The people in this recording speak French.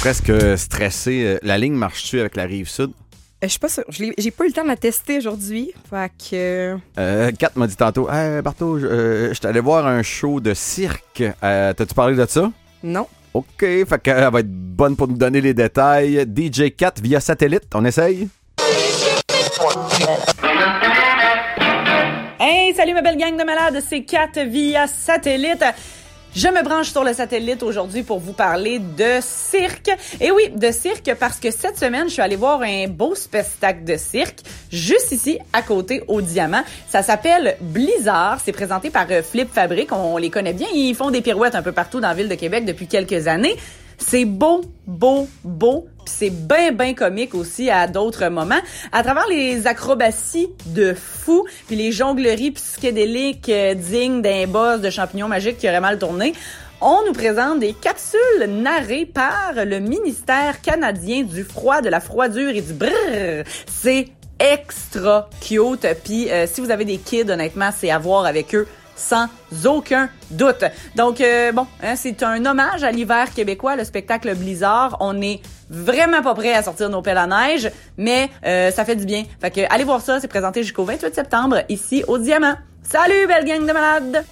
presque stressé. La ligne marche-tu avec la rive sud? Euh, je suis pas sûre. J'ai pas eu le temps de la tester aujourd'hui. Fait que. Euh, Kat m'a dit tantôt, hey, Barto, je euh, allé voir un show de cirque. Euh, T'as-tu parlé de ça? Non. OK, fait qu'elle va être bonne pour nous donner les détails. DJ 4 via satellite, on essaye? Hey, salut ma belle gang de malades, c'est Kat via satellite. Je me branche sur le satellite aujourd'hui pour vous parler de cirque. Et oui, de cirque parce que cette semaine, je suis allée voir un beau spectacle de cirque juste ici à côté au Diamant. Ça s'appelle Blizzard. C'est présenté par euh, Flip Fabric. On les connaît bien. Ils font des pirouettes un peu partout dans la ville de Québec depuis quelques années. C'est beau, beau, beau, puis c'est bien, bien comique aussi à d'autres moments. À travers les acrobaties de fou, puis les jongleries psychédéliques euh, dignes d'un boss de champignons magiques qui aurait mal tourné, on nous présente des capsules narrées par le ministère canadien du froid, de la froidure et du brrr. C'est extra cute. Puis euh, si vous avez des kids, honnêtement, c'est à voir avec eux sans aucun doute. Donc, euh, bon, hein, c'est un hommage à l'hiver québécois, le spectacle Blizzard. On est vraiment pas prêt à sortir nos pelles à neige, mais euh, ça fait du bien. Fait que allez voir ça, c'est présenté jusqu'au 28 septembre ici au Diamant. Salut, belle gang de malades!